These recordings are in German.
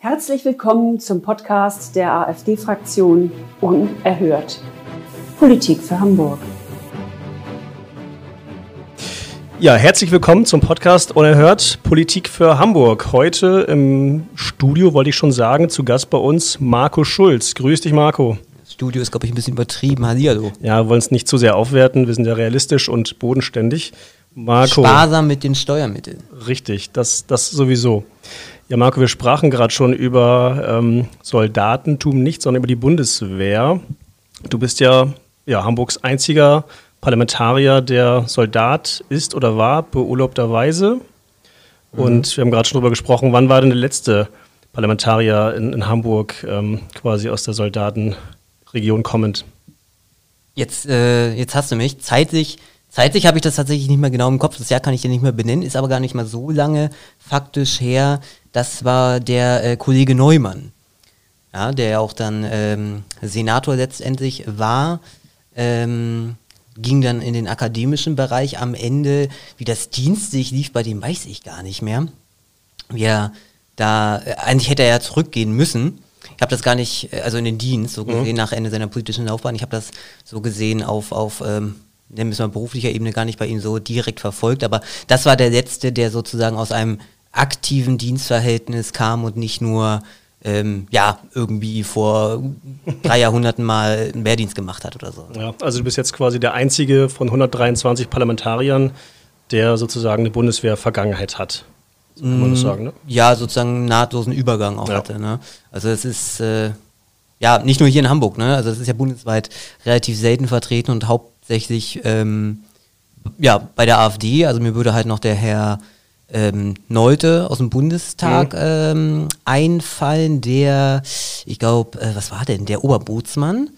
Herzlich willkommen zum Podcast der AfD-Fraktion Unerhört. Politik für Hamburg. Ja, herzlich willkommen zum Podcast Unerhört Politik für Hamburg. Heute im Studio, wollte ich schon sagen, zu Gast bei uns Marco Schulz. Grüß dich, Marco. Das Studio ist, glaube ich, ein bisschen übertrieben. Hallihallo. Ja, wir wollen es nicht zu sehr aufwerten. Wir sind ja realistisch und bodenständig. Marco. Sparsam mit den Steuermitteln. Richtig, das, das sowieso. Ja, Marco, wir sprachen gerade schon über ähm, Soldatentum nicht, sondern über die Bundeswehr. Du bist ja, ja Hamburgs einziger Parlamentarier, der Soldat ist oder war, beurlaubterweise. Mhm. Und wir haben gerade schon darüber gesprochen, wann war denn der letzte Parlamentarier in, in Hamburg ähm, quasi aus der Soldatenregion kommend? Jetzt, äh, jetzt hast du mich. Zeitlich Zeitlich habe ich das tatsächlich nicht mehr genau im Kopf. Das Jahr kann ich dir nicht mehr benennen, ist aber gar nicht mal so lange faktisch her. Das war der äh, Kollege Neumann, ja, der ja auch dann ähm, Senator letztendlich war. Ähm, ging dann in den akademischen Bereich am Ende. Wie das dienstlich lief, bei dem weiß ich gar nicht mehr. Wie er da, äh, eigentlich hätte er ja zurückgehen müssen. Ich habe das gar nicht, äh, also in den Dienst, so mhm. gesehen, mhm. nach Ende seiner politischen Laufbahn. Ich habe das so gesehen auf, auf ähm, nennen wir es mal beruflicher Ebene gar nicht bei ihm so direkt verfolgt, aber das war der letzte, der sozusagen aus einem aktiven Dienstverhältnis kam und nicht nur ähm, ja, irgendwie vor drei Jahrhunderten mal einen Wehrdienst gemacht hat oder so. Ja, also du bist jetzt quasi der einzige von 123 Parlamentariern, der sozusagen eine Bundeswehr-Vergangenheit hat. So kann man das mm, sagen, ne? Ja, sozusagen einen nahtlosen Übergang auch ja. hatte. Ne? Also es ist äh, ja nicht nur hier in Hamburg, ne? Also es ist ja bundesweit relativ selten vertreten und haupt hauptsächlich ähm, ja, bei der AfD. Also mir würde halt noch der Herr ähm, Neute aus dem Bundestag mhm. ähm, einfallen, der, ich glaube, äh, was war denn, der Oberbootsmann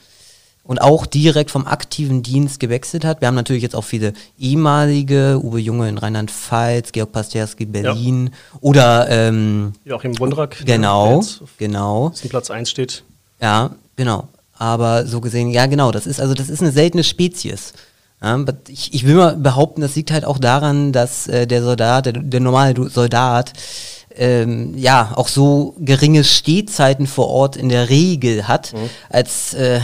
und auch direkt vom aktiven Dienst gewechselt hat. Wir haben natürlich jetzt auch viele ehemalige, Uwe Junge in Rheinland-Pfalz, Georg Pasterski Berlin ja. oder ähm, Joachim Wundrak. Genau, genau. Platz 1 steht. Ja, genau. Aber so gesehen, ja genau, das ist also das ist eine seltene Spezies. Ja, ich, ich, will mal behaupten, das liegt halt auch daran, dass äh, der Soldat, der, der normale Soldat, ähm, ja auch so geringe Stehzeiten vor Ort in der Regel hat, mhm. als äh,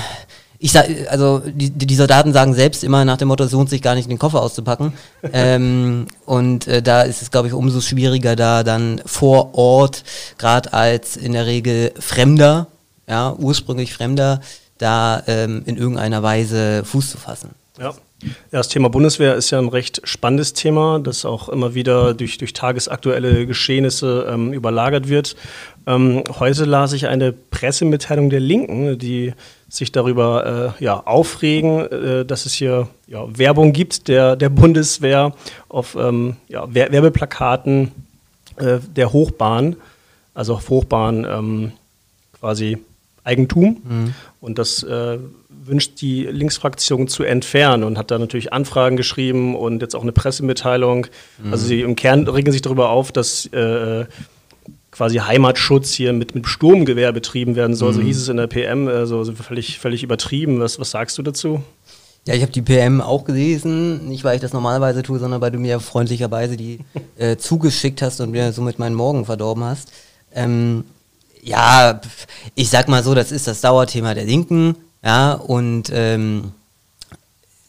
ich sag, also die, die Soldaten sagen selbst immer nach dem Motto, es lohnt sich gar nicht, den Koffer auszupacken. ähm, und äh, da ist es, glaube ich, umso schwieriger, da dann vor Ort, gerade als in der Regel Fremder, ja, ursprünglich Fremder, da ähm, in irgendeiner Weise Fuß zu fassen. Ja. ja. das Thema Bundeswehr ist ja ein recht spannendes Thema, das auch immer wieder durch, durch tagesaktuelle Geschehnisse ähm, überlagert wird. Ähm, heute las ich eine Pressemitteilung der Linken, die sich darüber äh, ja, aufregen, äh, dass es hier ja, Werbung gibt der, der Bundeswehr auf ähm, ja, Werbeplakaten äh, der Hochbahn, also auf Hochbahn ähm, quasi Eigentum. Mhm. Und das äh, wünscht die Linksfraktion zu entfernen und hat da natürlich Anfragen geschrieben und jetzt auch eine Pressemitteilung. Mhm. Also sie im Kern regen sich darüber auf, dass äh, quasi Heimatschutz hier mit, mit Sturmgewehr betrieben werden soll. Mhm. So hieß es in der PM, also völlig, völlig übertrieben. Was, was sagst du dazu? Ja, ich habe die PM auch gelesen, nicht weil ich das normalerweise tue, sondern weil du mir freundlicherweise die äh, zugeschickt hast und mir somit meinen Morgen verdorben hast. Ähm, ja, ich sag mal so, das ist das Dauerthema der Linken, ja, und ähm,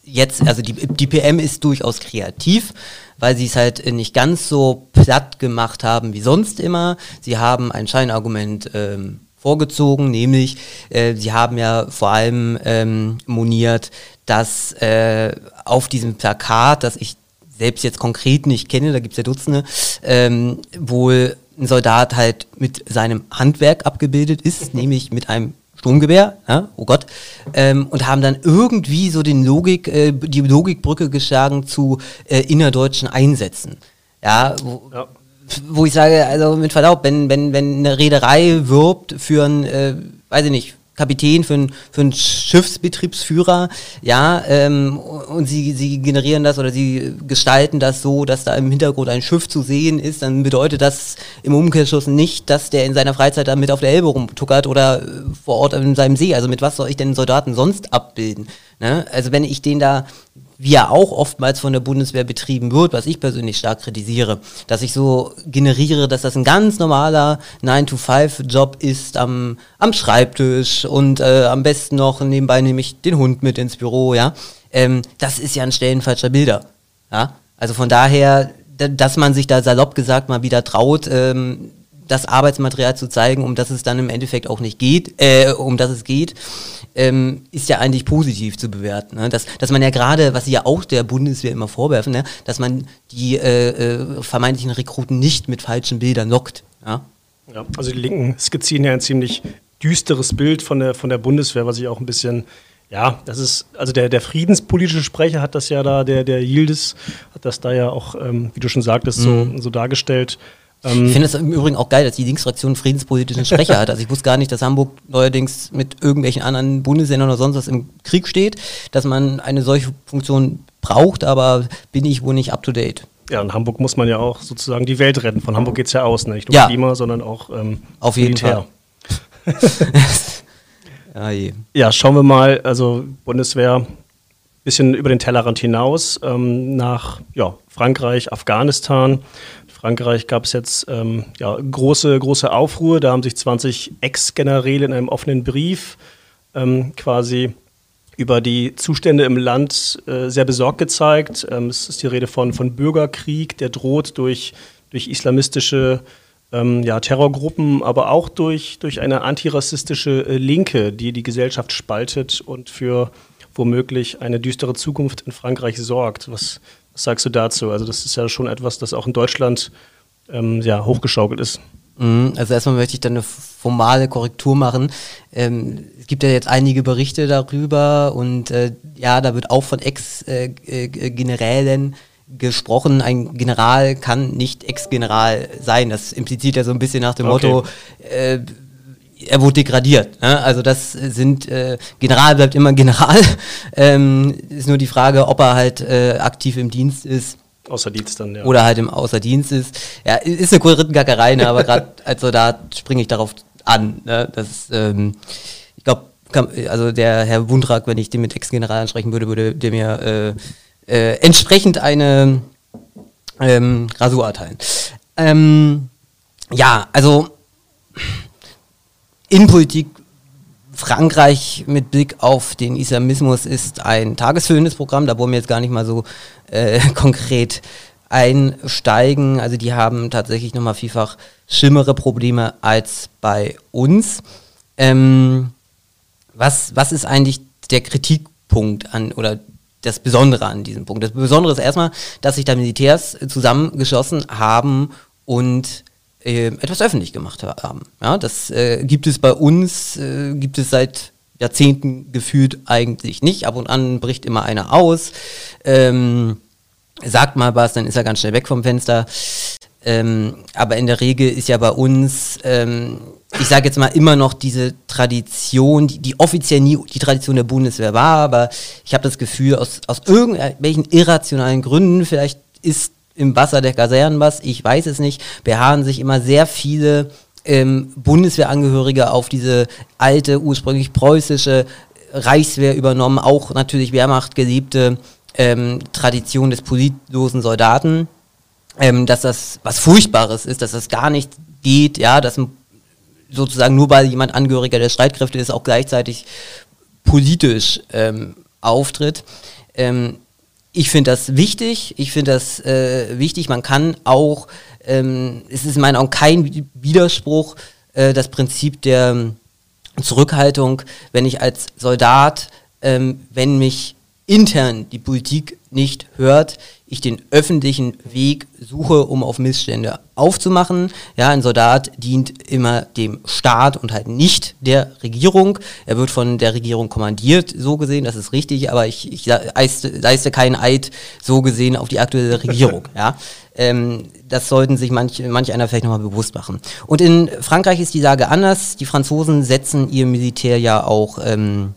jetzt, also die, die PM ist durchaus kreativ, weil sie es halt nicht ganz so platt gemacht haben wie sonst immer. Sie haben ein Scheinargument ähm, vorgezogen, nämlich äh, sie haben ja vor allem ähm, moniert, dass äh, auf diesem Plakat, das ich selbst jetzt konkret nicht kenne, da gibt es ja Dutzende, ähm, wohl ein Soldat halt mit seinem Handwerk abgebildet ist, nämlich mit einem Sturmgewehr, ja, oh Gott, ähm, und haben dann irgendwie so den Logik, äh, die Logikbrücke geschlagen zu äh, innerdeutschen Einsätzen. Ja, wo, ja. wo ich sage, also mit Verlaub, wenn, wenn, wenn eine Reederei wirbt für ein, äh, weiß ich nicht, Kapitän, für einen für einen Schiffsbetriebsführer, ja, ähm, und sie, sie generieren das oder sie gestalten das so, dass da im Hintergrund ein Schiff zu sehen ist, dann bedeutet das im Umkehrschluss nicht, dass der in seiner Freizeit damit auf der Elbe rumtuckert oder äh, vor Ort in seinem See. Also mit was soll ich denn Soldaten sonst abbilden? Ne? Also wenn ich den da wie er auch oftmals von der Bundeswehr betrieben wird, was ich persönlich stark kritisiere, dass ich so generiere, dass das ein ganz normaler 9-to-5-Job ist am, am Schreibtisch und äh, am besten noch nebenbei nehme ich den Hund mit ins Büro, ja. Ähm, das ist ja ein Stellen falscher Bilder. Ja? Also von daher, dass man sich da salopp gesagt mal wieder traut, ähm, das Arbeitsmaterial zu zeigen, um das es dann im Endeffekt auch nicht geht, äh, um das es geht, ähm, ist ja eigentlich positiv zu bewerten. Ne? Dass, dass man ja gerade, was sie ja auch der Bundeswehr immer vorwerfen, ne? dass man die äh, äh, vermeintlichen Rekruten nicht mit falschen Bildern lockt. Ja? ja? also die Linken skizzieren ja ein ziemlich düsteres Bild von der, von der Bundeswehr, was ich auch ein bisschen ja, das ist, also der, der friedenspolitische Sprecher hat das ja da, der, der Yildiz hat das da ja auch, ähm, wie du schon sagtest, mhm. so, so dargestellt. Ähm ich finde es im Übrigen auch geil, dass die Linksfraktion friedenspolitischen Sprecher hat. Also ich wusste gar nicht, dass Hamburg neuerdings mit irgendwelchen anderen Bundesländern oder sonst was im Krieg steht, dass man eine solche Funktion braucht, aber bin ich wohl nicht up to date. Ja, in Hamburg muss man ja auch sozusagen die Welt retten. Von Hamburg geht es ja aus, ne? nicht nur ja. Klima, sondern auch ähm, Auf jeden Militär. Fall. ja, je. ja, schauen wir mal, also Bundeswehr bisschen über den Tellerrand hinaus ähm, nach ja, Frankreich, Afghanistan. Frankreich gab es jetzt ähm, ja, große, große Aufruhr. Da haben sich 20 Ex-Generäle in einem offenen Brief ähm, quasi über die Zustände im Land äh, sehr besorgt gezeigt. Ähm, es ist die Rede von, von Bürgerkrieg, der droht durch, durch islamistische ähm, ja, Terrorgruppen, aber auch durch, durch eine antirassistische äh, Linke, die die Gesellschaft spaltet und für womöglich eine düstere Zukunft in Frankreich sorgt. Was, was sagst du dazu? Also das ist ja schon etwas, das auch in Deutschland ähm, ja, hochgeschaukelt ist. Mhm, also erstmal möchte ich da eine formale Korrektur machen. Ähm, es gibt ja jetzt einige Berichte darüber und äh, ja, da wird auch von Ex-Generälen äh, äh, gesprochen. Ein General kann nicht Ex-General sein. Das impliziert ja so ein bisschen nach dem okay. Motto, äh, er wurde degradiert. Ne? Also das sind, äh, General bleibt immer General. ähm, ist nur die Frage, ob er halt äh, aktiv im Dienst ist. Außer Dienst dann, ja. Oder halt im Außerdienst ist. Ja, ist eine Kulrittengackerei, ne? aber gerade als Soldat springe ich darauf an. Ne? Das, ähm, ich glaube, also der Herr Wundrak, wenn ich den mit Ex-General ansprechen würde, würde der mir äh, äh, entsprechend eine ähm, Rasur erteilen. Ähm, ja, also Innenpolitik Frankreich mit Blick auf den Islamismus ist ein tagesfüllendes Programm. Da wollen wir jetzt gar nicht mal so äh, konkret einsteigen. Also die haben tatsächlich nochmal vielfach schlimmere Probleme als bei uns. Ähm, was, was ist eigentlich der Kritikpunkt an oder das Besondere an diesem Punkt? Das Besondere ist erstmal, dass sich da Militärs zusammengeschossen haben und äh, etwas öffentlich gemacht haben. Ja, das äh, gibt es bei uns, äh, gibt es seit Jahrzehnten gefühlt eigentlich nicht. Ab und an bricht immer einer aus, ähm, sagt mal was, dann ist er ganz schnell weg vom Fenster. Ähm, aber in der Regel ist ja bei uns, ähm, ich sage jetzt mal immer noch diese Tradition, die, die offiziell nie die Tradition der Bundeswehr war, aber ich habe das Gefühl, aus, aus irgendwelchen irrationalen Gründen, vielleicht ist im Wasser der Kasernen was, ich weiß es nicht, beharren sich immer sehr viele ähm, Bundeswehrangehörige auf diese alte, ursprünglich preußische Reichswehr übernommen, auch natürlich Wehrmacht geliebte ähm, Tradition des politlosen Soldaten, ähm, dass das was Furchtbares ist, dass das gar nicht geht, ja, dass sozusagen nur weil jemand Angehöriger der Streitkräfte ist, auch gleichzeitig politisch ähm, auftritt. Ähm, ich finde das wichtig. Ich finde das äh, wichtig. Man kann auch, ähm, es ist in meinen Augen kein Widerspruch, äh, das Prinzip der ähm, Zurückhaltung, wenn ich als Soldat, ähm, wenn mich intern die Politik nicht hört, ich den öffentlichen Weg suche, um auf Missstände aufzumachen. Ja, ein Soldat dient immer dem Staat und halt nicht der Regierung. Er wird von der Regierung kommandiert, so gesehen, das ist richtig, aber ich, ich leiste, leiste keinen Eid, so gesehen, auf die aktuelle Regierung. ja. Ähm, das sollten sich manch, manch einer vielleicht nochmal bewusst machen. Und in Frankreich ist die Lage anders. Die Franzosen setzen ihr Militär ja auch ähm,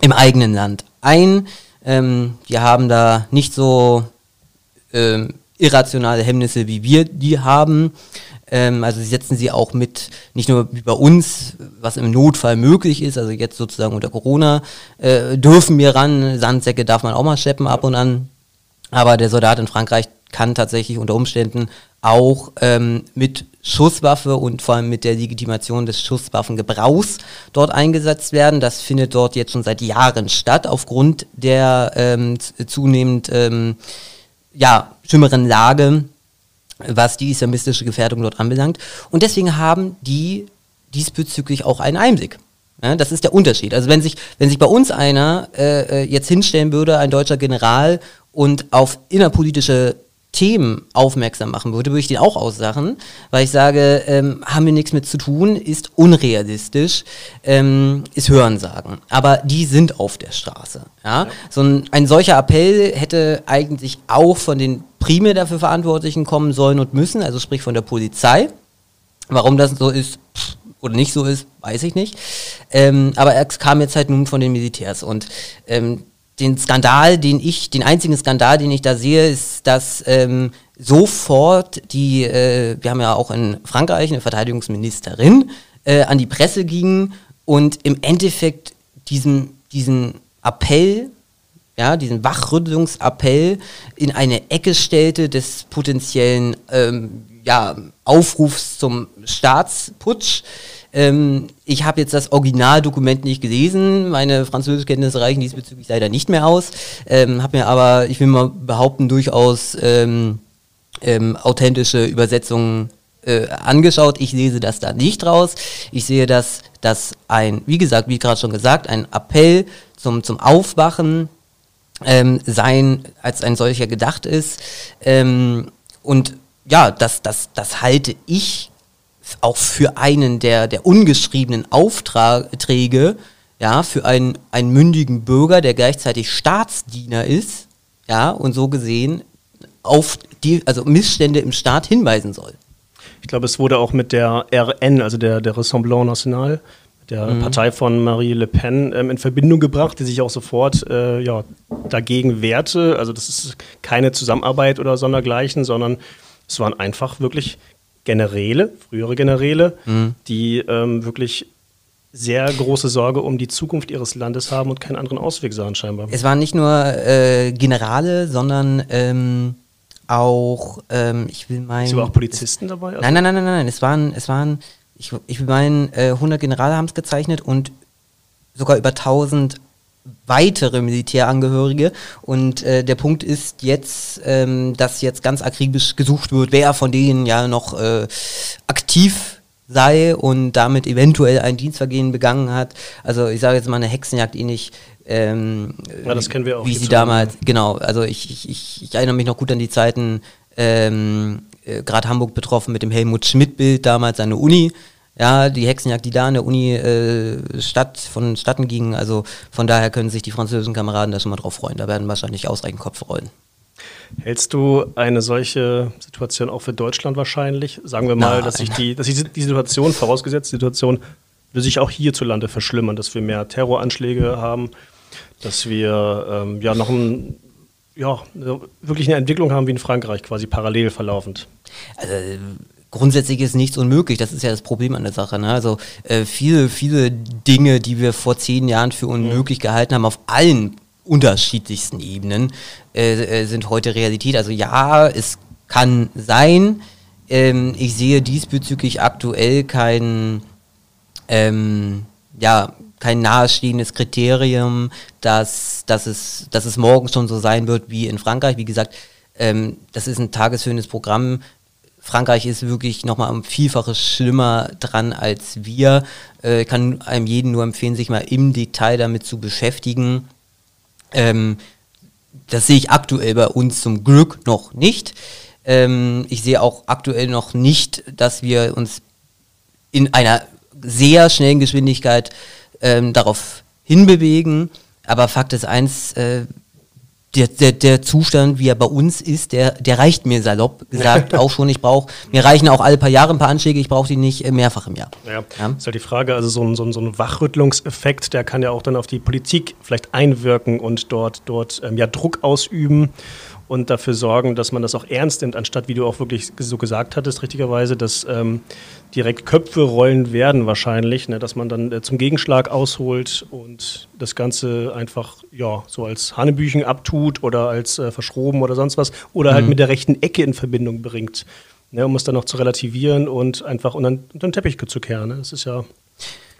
im eigenen Land ein. Ähm, die haben da nicht so ähm, irrationale Hemmnisse, wie wir die haben. Ähm, also sie setzen sie auch mit, nicht nur wie bei uns, was im Notfall möglich ist, also jetzt sozusagen unter Corona, äh, dürfen wir ran, Sandsäcke darf man auch mal scheppen ab und an, aber der Soldat in Frankreich kann tatsächlich unter Umständen auch ähm, mit Schusswaffe und vor allem mit der Legitimation des Schusswaffengebrauchs dort eingesetzt werden. Das findet dort jetzt schon seit Jahren statt, aufgrund der ähm, zunehmend ähm, ja, schlimmeren Lage, was die islamistische Gefährdung dort anbelangt. Und deswegen haben die diesbezüglich auch einen Einblick. Ja, das ist der Unterschied. Also wenn sich, wenn sich bei uns einer äh, äh jetzt hinstellen würde, ein deutscher General, und auf innerpolitische Themen aufmerksam machen würde, würde ich den auch aussachen, weil ich sage, ähm, haben wir nichts mit zu tun, ist unrealistisch, ähm, ist Hörensagen. Aber die sind auf der Straße. Ja? ja. So ein, ein solcher Appell hätte eigentlich auch von den primär dafür Verantwortlichen kommen sollen und müssen, also sprich von der Polizei. Warum das so ist oder nicht so ist, weiß ich nicht. Ähm, aber es kam jetzt halt nun von den Militärs und ähm, den Skandal, den ich, den einzigen Skandal, den ich da sehe, ist, dass ähm, sofort die, äh, wir haben ja auch in Frankreich eine Verteidigungsministerin, äh, an die Presse ging und im Endeffekt diesen, diesen Appell, ja, diesen Wachrüttelungsappell in eine Ecke stellte des potenziellen ähm, ja, Aufrufs zum Staatsputsch. Ähm, ich habe jetzt das Originaldokument nicht gelesen. Meine Französischkenntnisse reichen diesbezüglich leider nicht mehr aus. Ähm, habe mir aber, ich will mal behaupten, durchaus ähm, ähm, authentische Übersetzungen äh, angeschaut. Ich lese das da nicht raus. Ich sehe, dass das ein, wie gesagt, wie gerade schon gesagt, ein Appell zum, zum Aufwachen ähm, sein, als ein solcher gedacht ist. Ähm, und ja, das, das, das halte ich auch für einen der, der ungeschriebenen Aufträge, ja, für einen, einen mündigen Bürger, der gleichzeitig Staatsdiener ist, ja, und so gesehen auf die, also Missstände im Staat hinweisen soll. Ich glaube, es wurde auch mit der RN, also der, der Rassemblement National, der mhm. Partei von Marie Le Pen ähm, in Verbindung gebracht, die sich auch sofort äh, ja, dagegen wehrte. Also das ist keine Zusammenarbeit oder sondergleichen, sondern es waren einfach wirklich Generäle, frühere Generäle, mhm. die ähm, wirklich sehr große Sorge um die Zukunft ihres Landes haben und keinen anderen Ausweg sahen scheinbar. Es waren nicht nur äh, Generale, sondern ähm, auch, ähm, ich will meinen... Es waren auch Polizisten es, dabei? Also nein, nein, nein, nein, nein, es waren, es waren ich, ich will meinen, äh, 100 Generale haben es gezeichnet und sogar über 1000 weitere Militärangehörige. Und äh, der Punkt ist jetzt, ähm, dass jetzt ganz akribisch gesucht wird, wer von denen ja noch äh, aktiv sei und damit eventuell ein Dienstvergehen begangen hat. Also ich sage jetzt mal eine Hexenjagd ähnlich. Ähm, ja, das kennen wir auch. Wie sie damals, genau, also ich, ich, ich, ich, erinnere mich noch gut an die Zeiten, ähm, äh, gerade Hamburg betroffen mit dem Helmut Schmidt-Bild damals an der Uni ja, die Hexenjagd, die da an der Uni äh, statt, vonstatten ging. Also von daher können sich die französischen Kameraden da schon mal drauf freuen. Da werden wahrscheinlich ausreichend Kopf rollen. Hältst du eine solche Situation auch für Deutschland wahrscheinlich? Sagen wir mal, Nein. dass sich die, dass die, die Situation, vorausgesetzt die Situation, würde sich auch hierzulande verschlimmern, dass wir mehr Terroranschläge haben, dass wir ähm, ja noch ein, ja, wirklich eine Entwicklung haben wie in Frankreich, quasi parallel verlaufend. Also grundsätzlich ist nichts unmöglich. Das ist ja das Problem an der Sache. Ne? Also äh, viele, viele Dinge, die wir vor zehn Jahren für unmöglich gehalten haben, auf allen unterschiedlichsten Ebenen, äh, äh, sind heute Realität. Also ja, es kann sein. Ähm, ich sehe diesbezüglich aktuell kein, ähm, ja, kein nahestehendes Kriterium, dass, dass, es, dass es morgen schon so sein wird wie in Frankreich. Wie gesagt, ähm, das ist ein tagesführendes Programm. Frankreich ist wirklich nochmal um Vielfaches schlimmer dran als wir. Äh, kann einem jeden nur empfehlen, sich mal im Detail damit zu beschäftigen. Ähm, das sehe ich aktuell bei uns zum Glück noch nicht. Ähm, ich sehe auch aktuell noch nicht, dass wir uns in einer sehr schnellen Geschwindigkeit ähm, darauf hinbewegen. Aber Fakt ist eins, äh, der, der, der Zustand, wie er bei uns ist, der, der reicht mir salopp gesagt auch schon. Ich brauche, mir reichen auch alle paar Jahre ein paar Anschläge, ich brauche die nicht äh, mehrfach im Jahr. Ja, ja. ist halt die Frage, also so ein, so, ein, so ein Wachrüttlungseffekt, der kann ja auch dann auf die Politik vielleicht einwirken und dort, dort ähm, ja, Druck ausüben und dafür sorgen, dass man das auch ernst nimmt, anstatt, wie du auch wirklich so gesagt hattest, richtigerweise, dass ähm, direkt Köpfe rollen werden wahrscheinlich, ne, dass man dann äh, zum Gegenschlag ausholt und das Ganze einfach ja so als Hanebüchen abtut oder als äh, verschroben oder sonst was oder halt mhm. mit der rechten Ecke in Verbindung bringt, ne, um es dann noch zu relativieren und einfach unter, unter den Teppich zu kehren. Ne? Das ist ja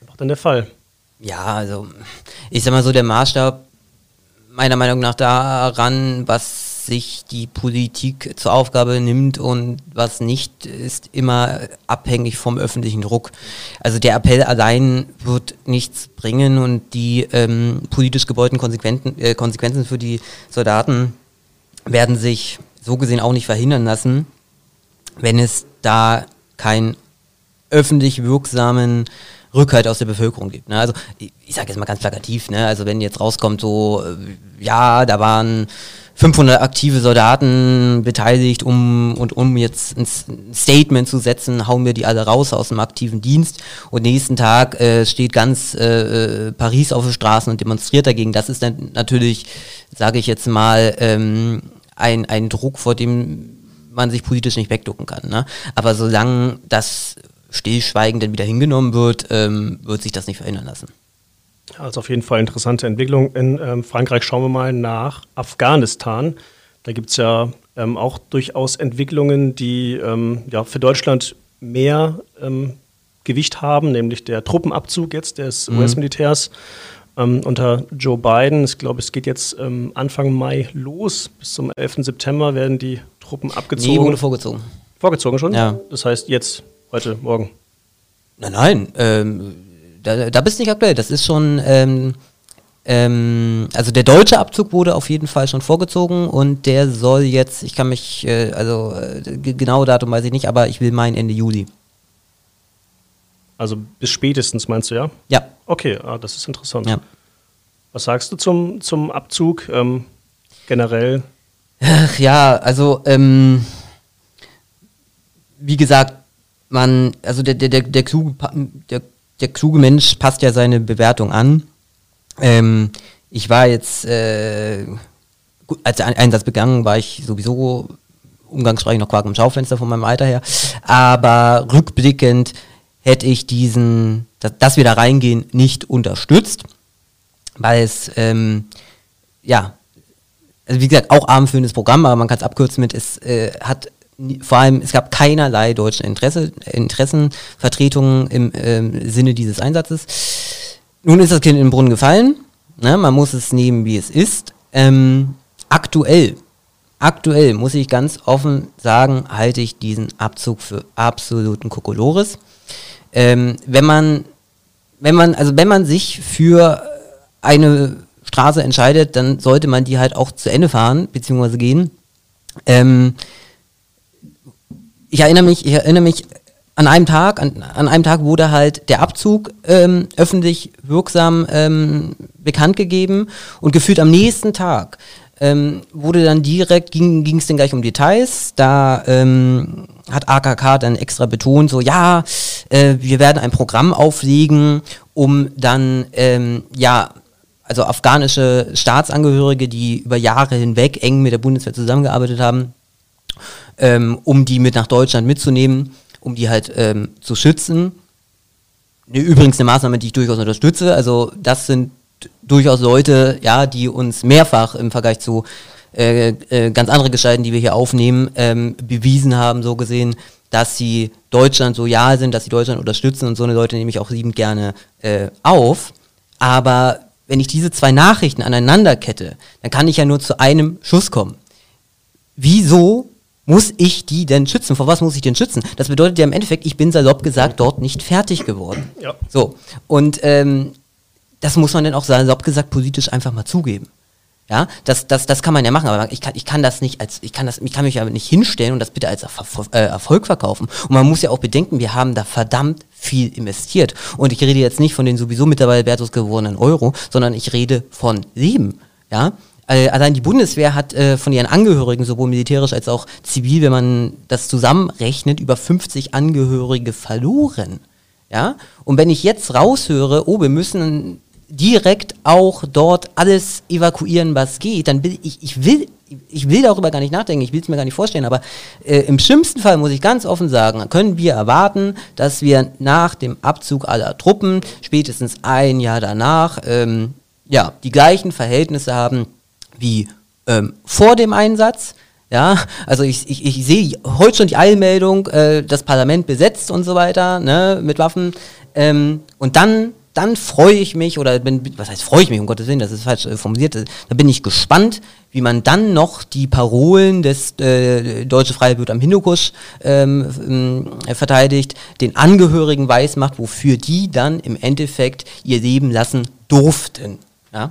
einfach dann der Fall. Ja, also ich sag mal so, der Maßstab meiner Meinung nach daran, was sich die Politik zur Aufgabe nimmt und was nicht, ist immer abhängig vom öffentlichen Druck. Also der Appell allein wird nichts bringen und die ähm, politisch Konsequenzen, äh, Konsequenzen für die Soldaten werden sich so gesehen auch nicht verhindern lassen, wenn es da keinen öffentlich wirksamen Rückhalt aus der Bevölkerung gibt. Ne? Also ich, ich sage jetzt mal ganz plakativ, ne? also wenn jetzt rauskommt so, äh, ja, da waren 500 aktive Soldaten beteiligt, um und um jetzt ein Statement zu setzen, hauen wir die alle raus aus dem aktiven Dienst und nächsten Tag äh, steht ganz äh, äh Paris auf den Straßen und demonstriert dagegen. Das ist dann natürlich, sage ich jetzt mal, ähm, ein, ein Druck, vor dem man sich politisch nicht wegducken kann. Ne? Aber solange das Stillschweigen dann wieder hingenommen wird, ähm, wird sich das nicht verändern lassen. Also auf jeden Fall interessante Entwicklung. In ähm, Frankreich schauen wir mal nach Afghanistan. Da gibt es ja ähm, auch durchaus Entwicklungen, die ähm, ja, für Deutschland mehr ähm, Gewicht haben, nämlich der Truppenabzug jetzt des mhm. US-Militärs ähm, unter Joe Biden. Ich glaube, es geht jetzt ähm, Anfang Mai los. Bis zum 11. September werden die Truppen abgezogen. Nee, wurde vorgezogen. Vorgezogen schon? Ja. Das heißt jetzt, heute, morgen. Nein, nein. Da, da bist du nicht aktuell. Das ist schon, ähm, ähm, also der deutsche Abzug wurde auf jeden Fall schon vorgezogen und der soll jetzt, ich kann mich, äh, also äh, genaue Datum weiß ich nicht, aber ich will meinen Ende Juli. Also bis spätestens meinst du, ja? Ja. Okay, ah, das ist interessant. Ja. Was sagst du zum, zum Abzug ähm, generell? Ach, ja, also ähm, wie gesagt, man, also der, der, der, der, kluge, der der kluge Mensch passt ja seine Bewertung an. Ähm, ich war jetzt, äh, gut, als der Einsatz begangen, war ich sowieso umgangssprachlich noch Quark im Schaufenster von meinem Alter her. Aber rückblickend hätte ich diesen, dass, dass wir da reingehen, nicht unterstützt, weil es, ähm, ja, also wie gesagt, auch abendfüllendes Programm, aber man kann es abkürzen mit, es äh, hat vor allem, es gab keinerlei deutschen Interesse, Interessenvertretungen im ähm, Sinne dieses Einsatzes. Nun ist das Kind in den Brunnen gefallen. Ne? Man muss es nehmen, wie es ist. Ähm, aktuell, aktuell muss ich ganz offen sagen, halte ich diesen Abzug für absoluten Kokolores. Ähm, wenn man, wenn man, also wenn man sich für eine Straße entscheidet, dann sollte man die halt auch zu Ende fahren, beziehungsweise gehen. Ähm, ich erinnere mich, ich erinnere mich an einem Tag, an, an einem Tag wurde halt der Abzug ähm, öffentlich wirksam ähm, bekannt gegeben und gefühlt am nächsten Tag ähm, wurde dann direkt, ging es dann gleich um Details, da ähm, hat AKK dann extra betont, so ja, äh, wir werden ein Programm auflegen, um dann, ähm, ja, also afghanische Staatsangehörige, die über Jahre hinweg eng mit der Bundeswehr zusammengearbeitet haben, ähm, um die mit nach Deutschland mitzunehmen, um die halt ähm, zu schützen. Übrigens eine Maßnahme, die ich durchaus unterstütze. Also das sind durchaus Leute, ja, die uns mehrfach im Vergleich zu äh, äh, ganz andere Gestalten, die wir hier aufnehmen, ähm, bewiesen haben, so gesehen, dass sie Deutschland so ja sind, dass sie Deutschland unterstützen und so eine Leute nehme ich auch liebend gerne äh, auf. Aber wenn ich diese zwei Nachrichten aneinander kette, dann kann ich ja nur zu einem Schuss kommen. Wieso muss ich die denn schützen? Vor was muss ich denn schützen? Das bedeutet ja im Endeffekt, ich bin salopp gesagt dort nicht fertig geworden. Ja. So. Und ähm, das muss man dann auch salopp gesagt politisch einfach mal zugeben. Ja, das, das, das kann man ja machen, aber ich kann, ich kann das nicht als, ich kann das, ich kann mich aber nicht hinstellen und das bitte als Erfolg, äh, Erfolg verkaufen. Und man muss ja auch bedenken, wir haben da verdammt viel investiert. Und ich rede jetzt nicht von den sowieso mittlerweile wertlos gewordenen Euro, sondern ich rede von Leben. Ja, äh, allein die Bundeswehr hat äh, von ihren Angehörigen, sowohl militärisch als auch zivil, wenn man das zusammenrechnet, über 50 Angehörige verloren. Ja? Und wenn ich jetzt raushöre, oh, wir müssen direkt auch dort alles evakuieren, was geht, dann will ich, ich will ich will darüber gar nicht nachdenken, ich will es mir gar nicht vorstellen, aber äh, im schlimmsten Fall muss ich ganz offen sagen, können wir erwarten, dass wir nach dem Abzug aller Truppen, spätestens ein Jahr danach, ähm, ja, die gleichen Verhältnisse haben wie ähm, vor dem Einsatz. Ja, also ich, ich, ich sehe heute schon die Eilmeldung, äh, das Parlament besetzt und so weiter, ne, mit Waffen. Ähm, und dann dann freue ich mich, oder bin, was heißt freue ich mich, um Gottes Willen, das ist falsch äh, formuliert, da bin ich gespannt, wie man dann noch die Parolen des äh, Deutsche Freiheit am Hindukusch ähm, äh, verteidigt, den Angehörigen weismacht, wofür die dann im Endeffekt ihr Leben lassen durften. Ja?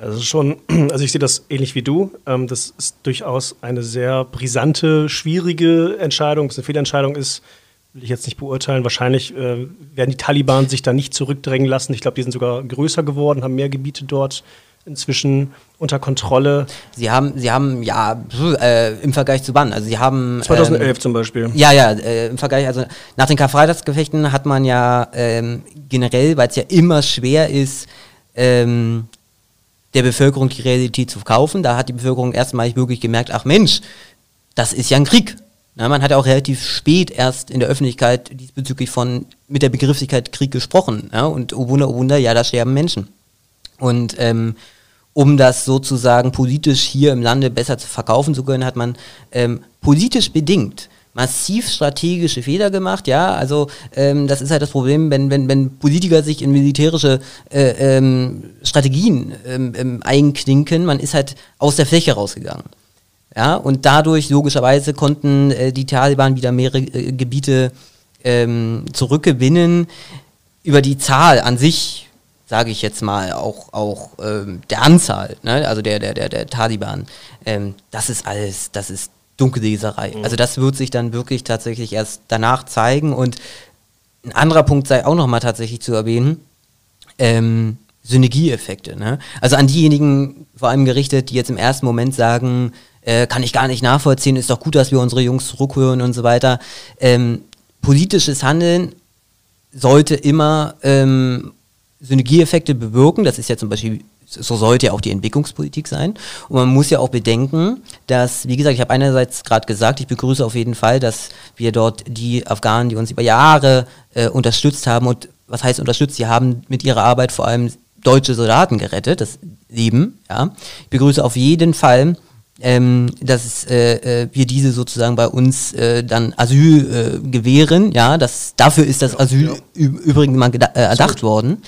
Also schon, also ich sehe das ähnlich wie du. Ähm, das ist durchaus eine sehr brisante, schwierige Entscheidung. Ob es eine Fehlentscheidung ist, will ich jetzt nicht beurteilen. Wahrscheinlich äh, werden die Taliban sich da nicht zurückdrängen lassen. Ich glaube, die sind sogar größer geworden, haben mehr Gebiete dort inzwischen unter Kontrolle. Sie haben, sie haben ja äh, im Vergleich zu wann? Also sie haben 2011 ähm, zum Beispiel. Ja, ja, äh, im Vergleich, also nach den Karfreitagsgefechten hat man ja ähm, generell, weil es ja immer schwer ist, ähm, der Bevölkerung die Realität zu verkaufen. Da hat die Bevölkerung erstmalig wirklich gemerkt, ach Mensch, das ist ja ein Krieg. Na, man hat ja auch relativ spät erst in der Öffentlichkeit diesbezüglich von mit der Begrifflichkeit Krieg gesprochen. Ja? Und oh Wunder, oh Wunder, ja, da sterben Menschen. Und ähm, um das sozusagen politisch hier im Lande besser zu verkaufen zu können, hat man ähm, politisch bedingt massiv strategische Fehler gemacht, ja, also ähm, das ist halt das Problem, wenn, wenn, wenn Politiker sich in militärische äh, ähm, Strategien ähm, ähm einklinken, man ist halt aus der Fläche rausgegangen. Ja, und dadurch logischerweise konnten äh, die Taliban wieder mehrere äh, Gebiete ähm, zurückgewinnen. Über die Zahl an sich, sage ich jetzt mal, auch, auch ähm, der Anzahl, ne? also der, der, der, der Taliban, das ist alles, das ist Dunkelleserei. Mhm. Also das wird sich dann wirklich tatsächlich erst danach zeigen. Und ein anderer Punkt sei auch nochmal tatsächlich zu erwähnen, ähm, Synergieeffekte. Ne? Also an diejenigen vor allem gerichtet, die jetzt im ersten Moment sagen, äh, kann ich gar nicht nachvollziehen, ist doch gut, dass wir unsere Jungs zurückhören und so weiter. Ähm, politisches Handeln sollte immer ähm, Synergieeffekte bewirken. Das ist ja zum Beispiel, so sollte ja auch die Entwicklungspolitik sein. Und man muss ja auch bedenken, dass, wie gesagt, ich habe einerseits gerade gesagt, ich begrüße auf jeden Fall, dass wir dort die Afghanen, die uns über Jahre äh, unterstützt haben und was heißt unterstützt, sie haben mit ihrer Arbeit vor allem deutsche Soldaten gerettet, das Leben, ja. Ich begrüße auf jeden Fall, ähm, dass äh, äh, wir diese sozusagen bei uns äh, dann Asyl äh, gewähren. Ja, das, dafür ist das Asyl ja. übrigens mal äh, erdacht worden.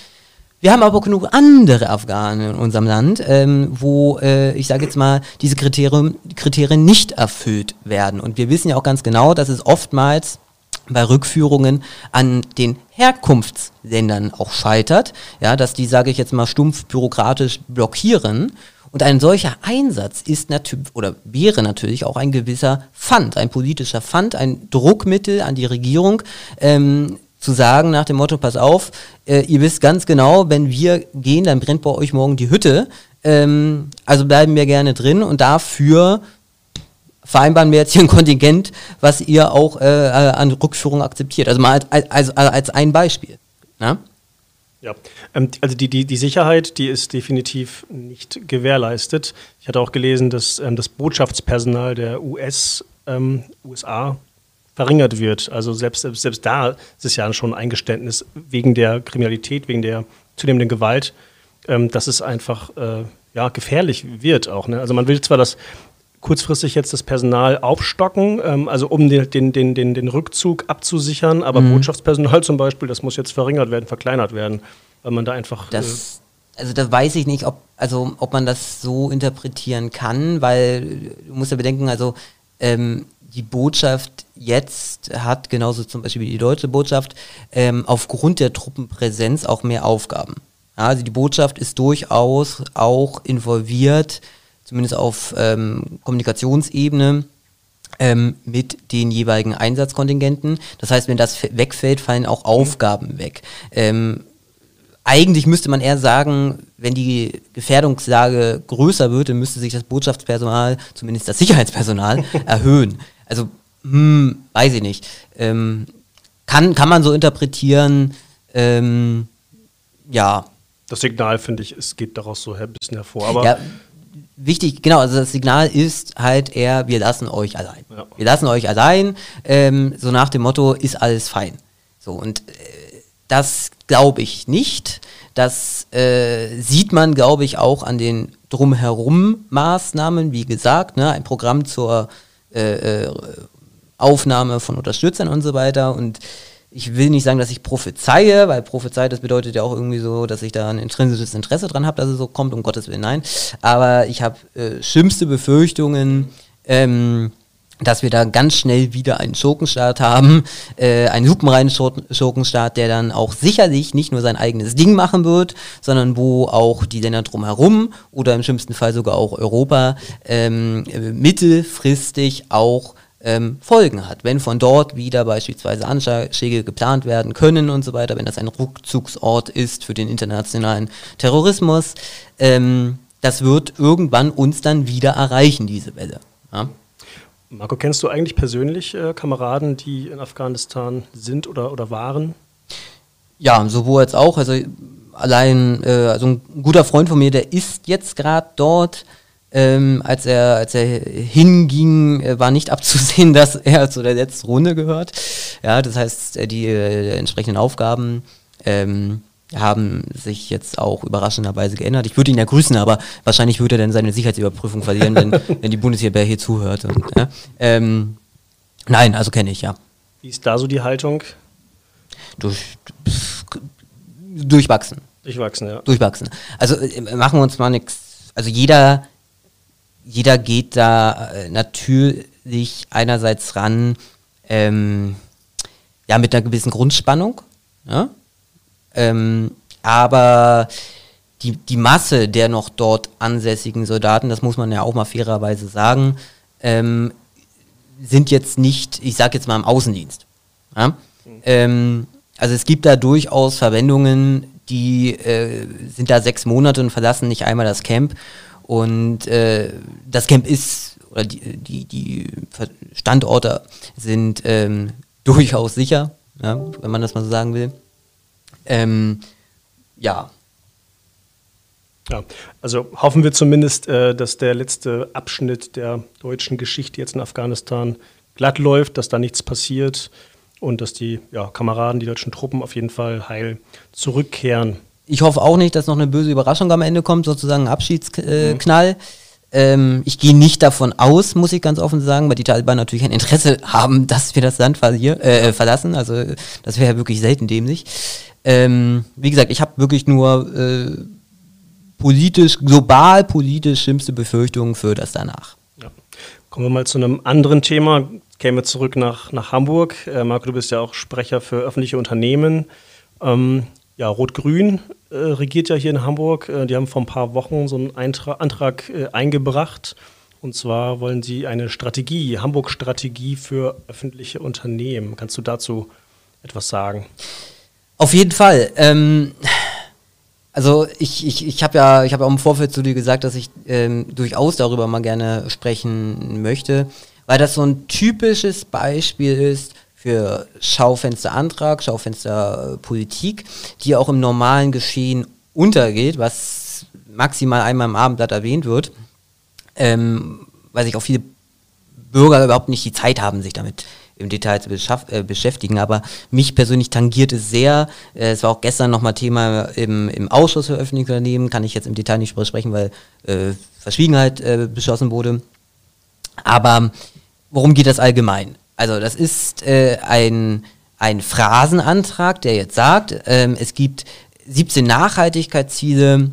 Wir haben aber genug andere Afghanen in unserem Land, ähm, wo äh, ich sage jetzt mal diese Kriterien, Kriterien nicht erfüllt werden. Und wir wissen ja auch ganz genau, dass es oftmals bei Rückführungen an den Herkunftsländern auch scheitert, ja, dass die, sage ich jetzt mal, stumpf bürokratisch blockieren und ein solcher Einsatz ist natürlich oder wäre natürlich auch ein gewisser Pfand, ein politischer Pfand, ein Druckmittel an die Regierung, ähm, zu sagen nach dem Motto, pass auf, äh, ihr wisst ganz genau, wenn wir gehen, dann brennt bei euch morgen die Hütte. Ähm, also bleiben wir gerne drin und dafür vereinbaren wir jetzt hier ein Kontingent, was ihr auch äh, äh an Rückführung akzeptiert. Also mal als, als, als ein Beispiel. Na? Ja, ähm, also die, die, die Sicherheit, die ist definitiv nicht gewährleistet. Ich hatte auch gelesen, dass ähm, das Botschaftspersonal der US, ähm, USA verringert wird. Also selbst, selbst, da ist es ja schon ein Eingeständnis wegen der Kriminalität, wegen der zunehmenden Gewalt, ähm, dass es einfach äh, ja, gefährlich wird auch. Ne? Also man will zwar das kurzfristig jetzt das Personal aufstocken, ähm, also um den, den, den, den, den Rückzug abzusichern. Aber mhm. Botschaftspersonal zum Beispiel, das muss jetzt verringert werden, verkleinert werden, weil man da einfach. Das, äh, also das weiß ich nicht, ob, also, ob man das so interpretieren kann, weil du musst ja bedenken, also ähm, die Botschaft jetzt hat, genauso zum Beispiel wie die deutsche Botschaft, ähm, aufgrund der Truppenpräsenz auch mehr Aufgaben. Ja, also die Botschaft ist durchaus auch involviert zumindest auf ähm, Kommunikationsebene, ähm, mit den jeweiligen Einsatzkontingenten. Das heißt, wenn das wegfällt, fallen auch Aufgaben weg. Ähm, eigentlich müsste man eher sagen, wenn die Gefährdungslage größer wird, dann müsste sich das Botschaftspersonal, zumindest das Sicherheitspersonal, erhöhen. Also, hm, weiß ich nicht. Ähm, kann, kann man so interpretieren, ähm, ja. Das Signal, finde ich, es geht daraus so ein bisschen hervor. Aber ja, wichtig, genau, also das Signal ist halt eher, wir lassen euch allein. Ja. Wir lassen euch allein, ähm, so nach dem Motto, ist alles fein. So, und äh, das glaube ich nicht. Das äh, sieht man, glaube ich, auch an den drumherum Maßnahmen, wie gesagt, ne, ein Programm zur äh, äh, Aufnahme von Unterstützern und so weiter. Und ich will nicht sagen, dass ich prophezeie, weil Prophezei, das bedeutet ja auch irgendwie so, dass ich da ein intrinsisches Interesse dran habe, dass es so kommt, um Gottes Willen, nein. Aber ich habe äh, schlimmste Befürchtungen, ähm, dass wir da ganz schnell wieder einen Schurkenstaat haben, äh, einen lupenreinen Schurkenstaat, der dann auch sicherlich nicht nur sein eigenes Ding machen wird, sondern wo auch die Länder drumherum oder im schlimmsten Fall sogar auch Europa ähm, mittelfristig auch ähm, Folgen hat. Wenn von dort wieder beispielsweise Anschläge geplant werden können und so weiter, wenn das ein Rückzugsort ist für den internationalen Terrorismus, ähm, das wird irgendwann uns dann wieder erreichen, diese Welle. Ja? Marco, kennst du eigentlich persönlich äh, Kameraden, die in Afghanistan sind oder, oder waren? Ja, sowohl als auch. Also allein, äh, also ein guter Freund von mir, der ist jetzt gerade dort. Ähm, als er als er hinging, äh, war nicht abzusehen, dass er zu der letzten Runde gehört. Ja, das heißt, äh, die äh, entsprechenden Aufgaben ähm, haben sich jetzt auch überraschenderweise geändert. Ich würde ihn ja grüßen, aber wahrscheinlich würde er dann seine Sicherheitsüberprüfung verlieren, wenn, wenn die Bundeswehr hier zuhört. Und, ja. ähm, nein, also kenne ich, ja. Wie ist da so die Haltung? Durch, durchwachsen. Durchwachsen, ja. Durchwachsen. Also äh, machen wir uns mal nichts. Also jeder, jeder geht da äh, natürlich einerseits ran, ähm, ja, mit einer gewissen Grundspannung. Ja? Ähm, aber die, die Masse der noch dort ansässigen Soldaten, das muss man ja auch mal fairerweise sagen, ähm, sind jetzt nicht, ich sag jetzt mal im Außendienst. Ja? Mhm. Ähm, also es gibt da durchaus Verwendungen, die äh, sind da sechs Monate und verlassen nicht einmal das Camp. Und äh, das Camp ist, oder die, die, die Standorte sind ähm, durchaus sicher, ja, wenn man das mal so sagen will. Ähm, ja. Ja, also hoffen wir zumindest, äh, dass der letzte Abschnitt der deutschen Geschichte jetzt in Afghanistan glatt läuft, dass da nichts passiert und dass die ja, Kameraden, die deutschen Truppen auf jeden Fall heil zurückkehren. Ich hoffe auch nicht, dass noch eine böse Überraschung am Ende kommt, sozusagen ein Abschiedsknall. Äh, mhm. Ähm, ich gehe nicht davon aus, muss ich ganz offen sagen, weil die Taliban natürlich ein Interesse haben, dass wir das Land verlier, äh, verlassen. Also das wäre ja wirklich selten dämlich. Ähm, wie gesagt, ich habe wirklich nur äh, politisch, global politisch schlimmste Befürchtungen für das danach. Ja. Kommen wir mal zu einem anderen Thema. Kämen wir zurück nach, nach Hamburg. Äh, Marco, du bist ja auch Sprecher für öffentliche Unternehmen. Ähm, ja, Rot-Grün äh, regiert ja hier in Hamburg. Äh, die haben vor ein paar Wochen so einen Eintra Antrag äh, eingebracht. Und zwar wollen sie eine Strategie, Hamburg-Strategie für öffentliche Unternehmen. Kannst du dazu etwas sagen? Auf jeden Fall. Ähm, also ich, ich, ich habe ja, ich habe auch im Vorfeld zu dir gesagt, dass ich ähm, durchaus darüber mal gerne sprechen möchte, weil das so ein typisches Beispiel ist für Schaufensterantrag, Schaufensterpolitik, die auch im normalen Geschehen untergeht, was maximal einmal im Abendblatt erwähnt wird, ähm, weil sich auch viele Bürger überhaupt nicht die Zeit haben, sich damit im Detail zu äh, beschäftigen. Aber mich persönlich tangiert es sehr. Äh, es war auch gestern nochmal Thema im, im Ausschuss für öffentliche Unternehmen, kann ich jetzt im Detail nicht besprechen, weil äh, Verschwiegenheit äh, beschlossen wurde. Aber worum geht das allgemein? Also das ist äh, ein, ein Phrasenantrag, der jetzt sagt, ähm, es gibt 17 Nachhaltigkeitsziele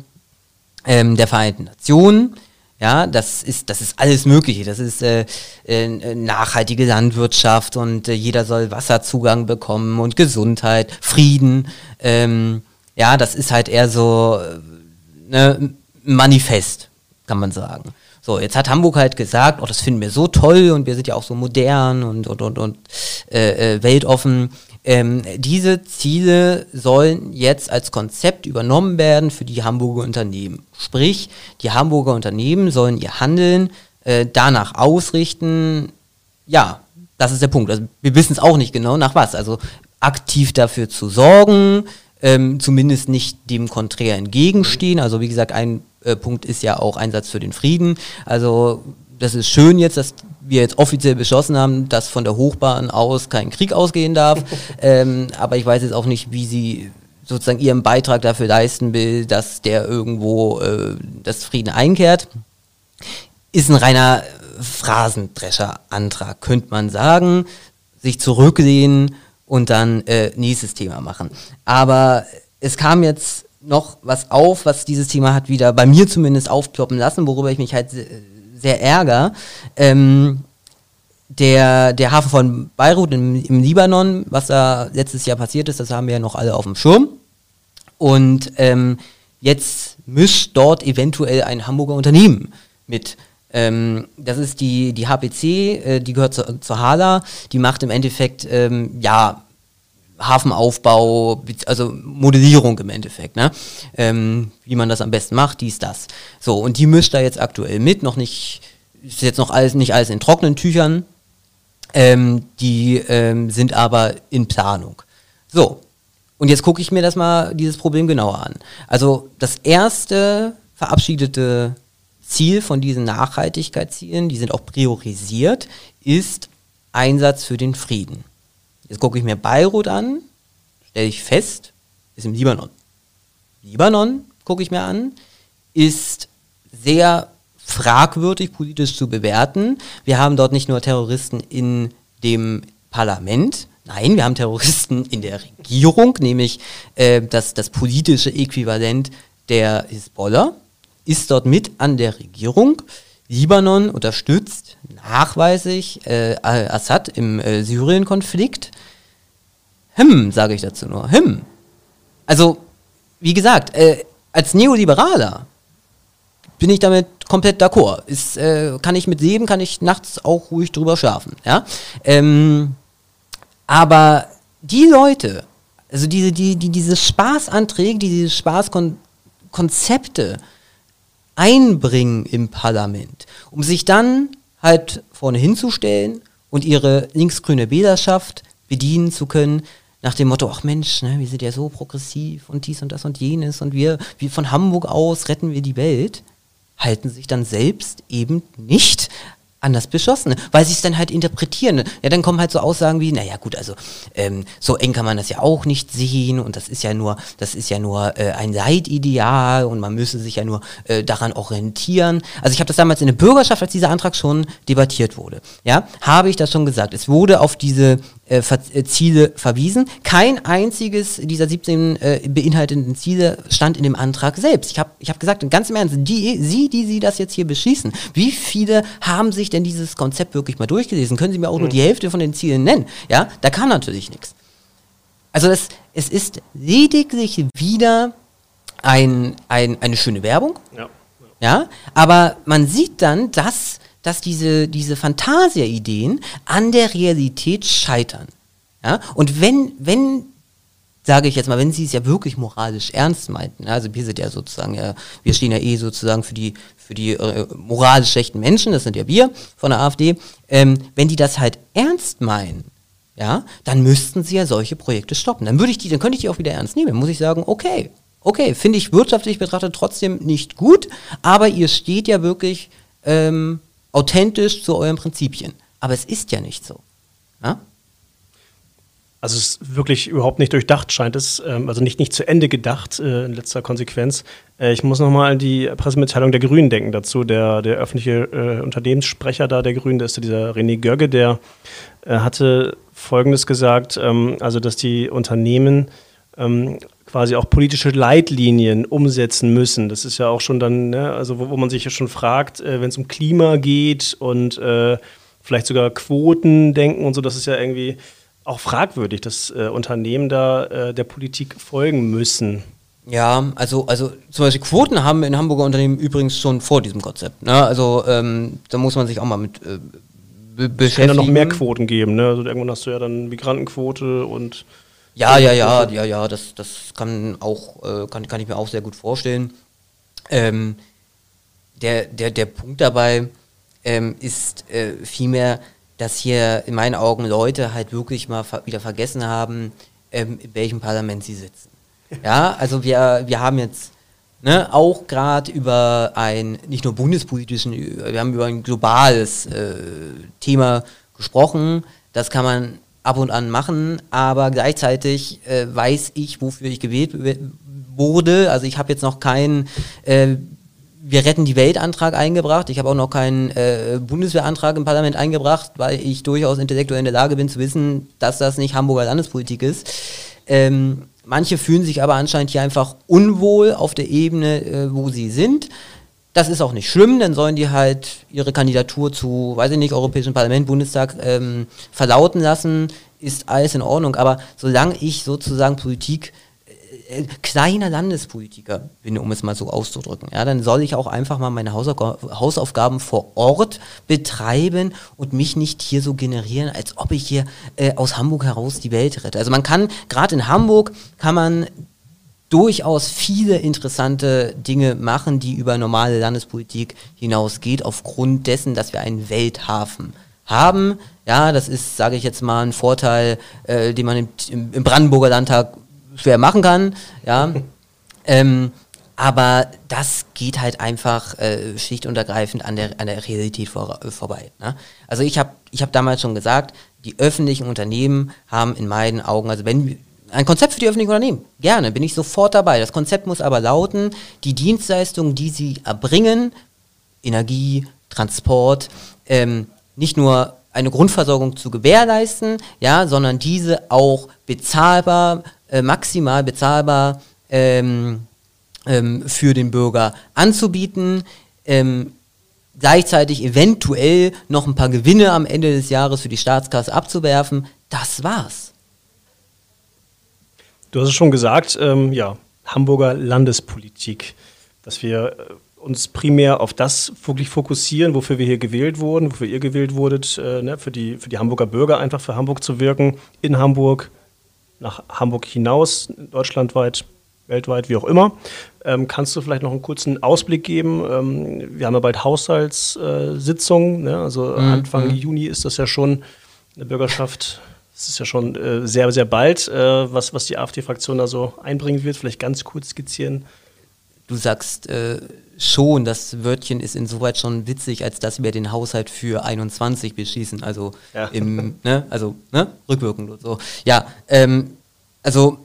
ähm, der Vereinten Nationen ja, das ist, das ist alles Mögliche. Das ist äh, äh, nachhaltige Landwirtschaft und äh, jeder soll Wasserzugang bekommen und Gesundheit, Frieden. Ähm, ja, das ist halt eher so äh, ne, Manifest, kann man sagen. So, jetzt hat Hamburg halt gesagt, oh, das finden wir so toll und wir sind ja auch so modern und, und, und, und äh, äh, weltoffen. Ähm, diese Ziele sollen jetzt als Konzept übernommen werden für die Hamburger Unternehmen. Sprich, die Hamburger Unternehmen sollen ihr Handeln äh, danach ausrichten. Ja, das ist der Punkt. Also wir wissen es auch nicht genau nach was. Also aktiv dafür zu sorgen, ähm, zumindest nicht dem konträr entgegenstehen. Also wie gesagt, ein äh, Punkt ist ja auch Einsatz für den Frieden. Also das ist schön jetzt, dass wir jetzt offiziell beschlossen haben, dass von der Hochbahn aus kein Krieg ausgehen darf. ähm, aber ich weiß jetzt auch nicht, wie sie sozusagen ihren Beitrag dafür leisten will, dass der irgendwo äh, das Frieden einkehrt. Ist ein reiner Phrasendrescher-Antrag, könnte man sagen. Sich zurücklehnen und dann äh, nächstes Thema machen. Aber es kam jetzt noch was auf, was dieses Thema hat wieder bei mir zumindest aufkloppen lassen, worüber ich mich halt sehr ärgere. Ähm, der, der Hafen von Beirut im, im Libanon, was da letztes Jahr passiert ist, das haben wir ja noch alle auf dem Schirm. Und ähm, jetzt mischt dort eventuell ein Hamburger Unternehmen mit. Ähm, das ist die, die HPC, äh, die gehört zu, zur HALA, die macht im Endeffekt, ähm, ja, Hafenaufbau, also Modellierung im Endeffekt, ne? Ähm, wie man das am besten macht, dies, das. So, und die mischt da jetzt aktuell mit, noch nicht, ist jetzt noch alles, nicht alles in trockenen Tüchern, ähm, die ähm, sind aber in Planung. So, und jetzt gucke ich mir das mal, dieses Problem genauer an. Also das erste verabschiedete Ziel von diesen Nachhaltigkeitszielen, die sind auch priorisiert, ist Einsatz für den Frieden. Jetzt gucke ich mir Beirut an, stelle ich fest, ist im Libanon. Libanon, gucke ich mir an, ist sehr fragwürdig politisch zu bewerten. Wir haben dort nicht nur Terroristen in dem Parlament, nein, wir haben Terroristen in der Regierung, nämlich äh, das, das politische Äquivalent der Hisbollah ist dort mit an der Regierung. Libanon unterstützt nachweislich äh, Assad im äh, Syrien-Konflikt. Hm, sage ich dazu nur. Hm. Also, wie gesagt, äh, als Neoliberaler bin ich damit komplett d'accord. Ist, äh, kann ich mit leben, kann ich nachts auch ruhig drüber schlafen. Ja? Ähm, aber die Leute, also diese, die, die diese Spaßanträge, die diese Spaßkonzepte einbringen im Parlament, um sich dann halt vorne hinzustellen und ihre linksgrüne Wählerschaft bedienen zu können, nach dem Motto, ach Mensch, ne, wir sind ja so progressiv und dies und das und jenes und wir, wir von Hamburg aus retten wir die Welt, halten sich dann selbst eben nicht anders beschossen, weil sie es dann halt interpretieren. Ja, dann kommen halt so Aussagen wie, naja gut, also ähm, so eng kann man das ja auch nicht sehen und das ist ja nur, das ist ja nur äh, ein Leitideal und man müsse sich ja nur äh, daran orientieren. Also ich habe das damals in der Bürgerschaft, als dieser Antrag schon debattiert wurde, ja, habe ich das schon gesagt. Es wurde auf diese äh, äh Ziele verwiesen. Kein einziges dieser 17 äh, beinhaltenden Ziele stand in dem Antrag selbst. Ich habe ich hab gesagt, ganz im Ernst, die, Sie, die Sie das jetzt hier beschließen, wie viele haben sich denn dieses Konzept wirklich mal durchgelesen? Können Sie mir auch mhm. nur die Hälfte von den Zielen nennen? Ja, da kam natürlich nichts. Also es, es ist lediglich wieder ein, ein, eine schöne Werbung. Ja. ja. Aber man sieht dann, dass dass diese, diese Fantasia-Ideen an der Realität scheitern. Ja? Und wenn, wenn, sage ich jetzt mal, wenn sie es ja wirklich moralisch ernst meinten, also wir sind ja sozusagen, ja, wir stehen ja eh sozusagen für die, für die äh, moralisch schlechten Menschen, das sind ja wir von der AfD, ähm, wenn die das halt ernst meinen, ja, dann müssten sie ja solche Projekte stoppen. Dann würde ich die, dann könnte ich die auch wieder ernst nehmen. Dann muss ich sagen, okay, okay, finde ich wirtschaftlich betrachtet trotzdem nicht gut, aber ihr steht ja wirklich ähm, authentisch zu euren Prinzipien. Aber es ist ja nicht so. Ja? Also es ist wirklich überhaupt nicht durchdacht, scheint es. Ähm, also nicht, nicht zu Ende gedacht äh, in letzter Konsequenz. Äh, ich muss nochmal an die Pressemitteilung der Grünen denken dazu. Der, der öffentliche äh, Unternehmenssprecher da der Grünen, der ist dieser René Görge, der hatte Folgendes gesagt, ähm, also dass die Unternehmen ähm, quasi auch politische Leitlinien umsetzen müssen. Das ist ja auch schon dann, ne, also wo, wo, man sich ja schon fragt, äh, wenn es um Klima geht und äh, vielleicht sogar Quoten denken und so, das ist ja irgendwie auch fragwürdig, dass äh, Unternehmen da äh, der Politik folgen müssen. Ja, also, also zum Beispiel Quoten haben in Hamburger Unternehmen übrigens schon vor diesem Konzept. Ne? Also ähm, da muss man sich auch mal mit äh, beschäftigen. Es kann ja noch mehr Quoten geben. Ne? Also irgendwann hast du ja dann Migrantenquote und ja, ja, ja, ja, ja, das, das kann auch, äh, kann, kann ich mir auch sehr gut vorstellen. Ähm, der, der, der Punkt dabei ähm, ist äh, vielmehr, dass hier in meinen Augen Leute halt wirklich mal ver wieder vergessen haben, ähm, in welchem Parlament sie sitzen. Ja, also wir, wir haben jetzt Ne, auch gerade über ein, nicht nur bundespolitischen, wir haben über ein globales äh, Thema gesprochen. Das kann man ab und an machen, aber gleichzeitig äh, weiß ich, wofür ich gewählt wurde. Also ich habe jetzt noch keinen äh, Wir retten die Welt-Antrag eingebracht. Ich habe auch noch keinen äh, Bundeswehrantrag im Parlament eingebracht, weil ich durchaus intellektuell in der Lage bin zu wissen, dass das nicht Hamburger Landespolitik ist. Ähm, manche fühlen sich aber anscheinend hier einfach unwohl auf der Ebene, äh, wo sie sind. Das ist auch nicht schlimm, dann sollen die halt ihre Kandidatur zu, weiß ich nicht, Europäischen Parlament, Bundestag ähm, verlauten lassen, ist alles in Ordnung. Aber solange ich sozusagen Politik äh, kleiner Landespolitiker bin, um es mal so auszudrücken, ja, dann soll ich auch einfach mal meine Hausaufgaben vor Ort betreiben und mich nicht hier so generieren, als ob ich hier äh, aus Hamburg heraus die Welt rette. Also man kann, gerade in Hamburg, kann man durchaus viele interessante Dinge machen, die über normale Landespolitik hinausgeht, aufgrund dessen, dass wir einen Welthafen haben. Ja, das ist, sage ich jetzt mal, ein Vorteil, äh, den man im, im Brandenburger Landtag schwer machen kann, ja. ähm, aber das geht halt einfach äh, schlicht und ergreifend an der, an der Realität vor, äh, vorbei. Ne? Also ich habe ich hab damals schon gesagt, die öffentlichen Unternehmen haben in meinen Augen, also wenn ein Konzept für die öffentlichen Unternehmen, gerne, bin ich sofort dabei. Das Konzept muss aber lauten, die Dienstleistungen, die sie erbringen, Energie, Transport, ähm, nicht nur eine Grundversorgung zu gewährleisten, ja, sondern diese auch bezahlbar, äh, maximal bezahlbar ähm, ähm, für den Bürger anzubieten, ähm, gleichzeitig eventuell noch ein paar Gewinne am Ende des Jahres für die Staatskasse abzuwerfen. Das war's. Du hast es schon gesagt, ähm, ja, Hamburger Landespolitik, dass wir äh, uns primär auf das wirklich fokussieren, wofür wir hier gewählt wurden, wofür ihr gewählt wurdet, äh, ne, für, die, für die Hamburger Bürger einfach für Hamburg zu wirken, in Hamburg, nach Hamburg hinaus, deutschlandweit, weltweit, wie auch immer. Ähm, kannst du vielleicht noch einen kurzen Ausblick geben? Ähm, wir haben ja bald Haushaltssitzungen, ne? also mhm. Anfang mhm. Juni ist das ja schon eine Bürgerschaft. Das ist ja schon äh, sehr, sehr bald, äh, was, was die AfD-Fraktion da so einbringen wird. Vielleicht ganz kurz skizzieren. Du sagst äh, schon, das Wörtchen ist insoweit schon witzig, als dass wir den Haushalt für 21 beschließen. Also ja. im, ne, also ne, rückwirkend und so. Ja, ähm, also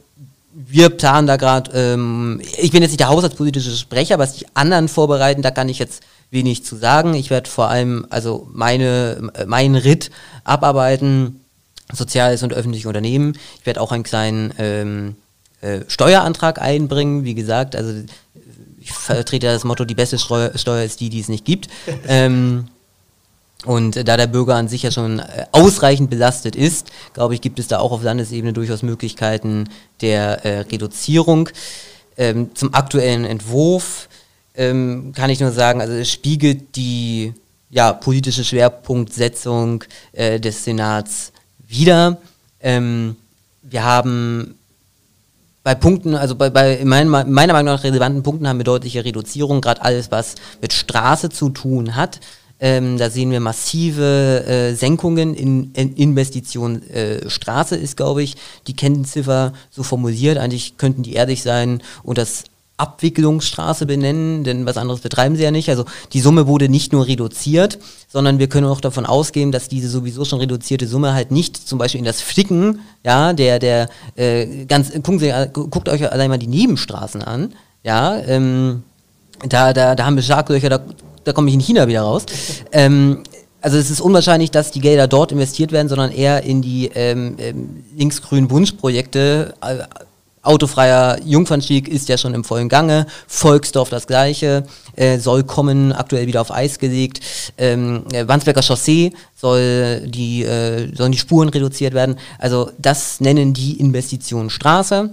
wir planen da gerade, ähm, ich bin jetzt nicht der haushaltspolitische Sprecher, was die anderen vorbereiten, da kann ich jetzt wenig zu sagen. Ich werde vor allem also meine, meinen Ritt abarbeiten, soziales und öffentliche Unternehmen. Ich werde auch einen kleinen ähm, äh, Steuerantrag einbringen, wie gesagt, also ich vertrete das Motto, die beste Steuer, Steuer ist die, die es nicht gibt. ähm, und da der Bürger an sich ja schon äh, ausreichend belastet ist, glaube ich, gibt es da auch auf Landesebene durchaus Möglichkeiten der äh, Reduzierung. Ähm, zum aktuellen Entwurf ähm, kann ich nur sagen, also es spiegelt die ja, politische Schwerpunktsetzung äh, des Senats wieder. Ähm, wir haben bei Punkten, also bei, bei in mein, meiner Meinung nach relevanten Punkten haben wir deutliche Reduzierung, gerade alles, was mit Straße zu tun hat. Ähm, da sehen wir massive äh, Senkungen in, in Investition. Äh, Straße ist, glaube ich, die Kennziffer so formuliert. Eigentlich könnten die ehrlich sein und das Abwicklungsstraße benennen, denn was anderes betreiben sie ja nicht. Also die Summe wurde nicht nur reduziert, sondern wir können auch davon ausgehen, dass diese sowieso schon reduzierte Summe halt nicht zum Beispiel in das Flicken, ja, der, der, äh, ganz, gucken Sie, guckt euch allein mal die Nebenstraßen an, ja, ähm, da, da, da haben wir Schlaglöcher, da da komme ich in China wieder raus. Ähm, also es ist unwahrscheinlich, dass die Gelder dort investiert werden, sondern eher in die ähm, ähm, linksgrünen Wunschprojekte. Äh, autofreier Jungfernstieg ist ja schon im vollen Gange. Volksdorf das gleiche, äh, soll kommen, aktuell wieder auf Eis gelegt. Ähm, äh, Wandsbeker Chaussee soll die, äh, sollen die Spuren reduziert werden. Also das nennen die Investitionen Straße.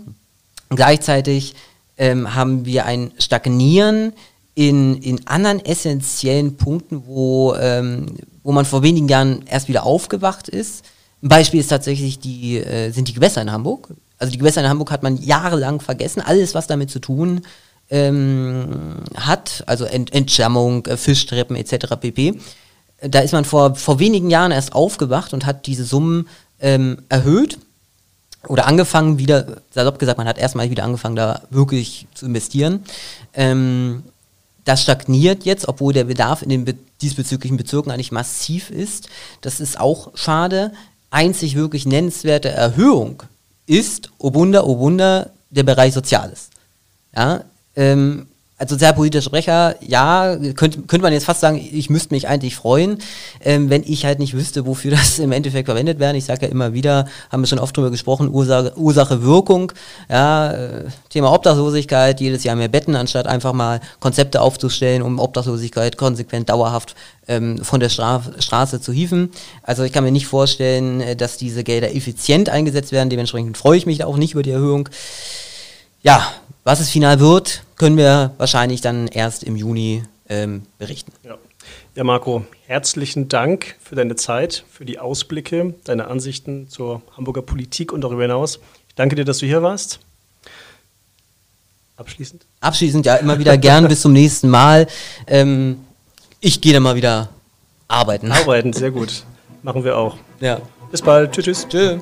Gleichzeitig ähm, haben wir ein Stagnieren in, in anderen essentiellen Punkten, wo, ähm, wo man vor wenigen Jahren erst wieder aufgewacht ist. Ein Beispiel ist tatsächlich die, äh, sind die Gewässer in Hamburg. Also die Gewässer in Hamburg hat man jahrelang vergessen, alles was damit zu tun ähm, hat, also Ent Entschärmung, äh, Fischtreppen etc. pp. Da ist man vor, vor wenigen Jahren erst aufgewacht und hat diese Summen ähm, erhöht. oder angefangen wieder, salopp gesagt, man hat erstmal wieder angefangen, da wirklich zu investieren. Ähm, das stagniert jetzt, obwohl der Bedarf in den be diesbezüglichen Bezirken eigentlich massiv ist. Das ist auch schade. Einzig wirklich nennenswerte Erhöhung ist, oh Wunder, oh Wunder, der Bereich Soziales. Ja, ähm, als sozialpolitischer Sprecher, ja, könnte, könnte man jetzt fast sagen, ich müsste mich eigentlich freuen, ähm, wenn ich halt nicht wüsste, wofür das im Endeffekt verwendet werden. Ich sage ja immer wieder, haben wir schon oft drüber gesprochen, Ursache, Ursache Wirkung, ja, äh, Thema Obdachlosigkeit, jedes Jahr mehr Betten, anstatt einfach mal Konzepte aufzustellen, um Obdachlosigkeit konsequent dauerhaft ähm, von der Stra Straße zu hieven. Also ich kann mir nicht vorstellen, äh, dass diese Gelder effizient eingesetzt werden, dementsprechend freue ich mich auch nicht über die Erhöhung. Ja, was es final wird, können wir wahrscheinlich dann erst im Juni ähm, berichten. Ja. ja, Marco, herzlichen Dank für deine Zeit, für die Ausblicke, deine Ansichten zur Hamburger Politik und darüber hinaus. Ich danke dir, dass du hier warst. Abschließend? Abschließend, ja, immer wieder gern bis zum nächsten Mal. Ähm, ich gehe dann mal wieder arbeiten. Arbeiten, sehr gut. Machen wir auch. Ja. Bis bald. Tschüss, tschüss. Tschüss.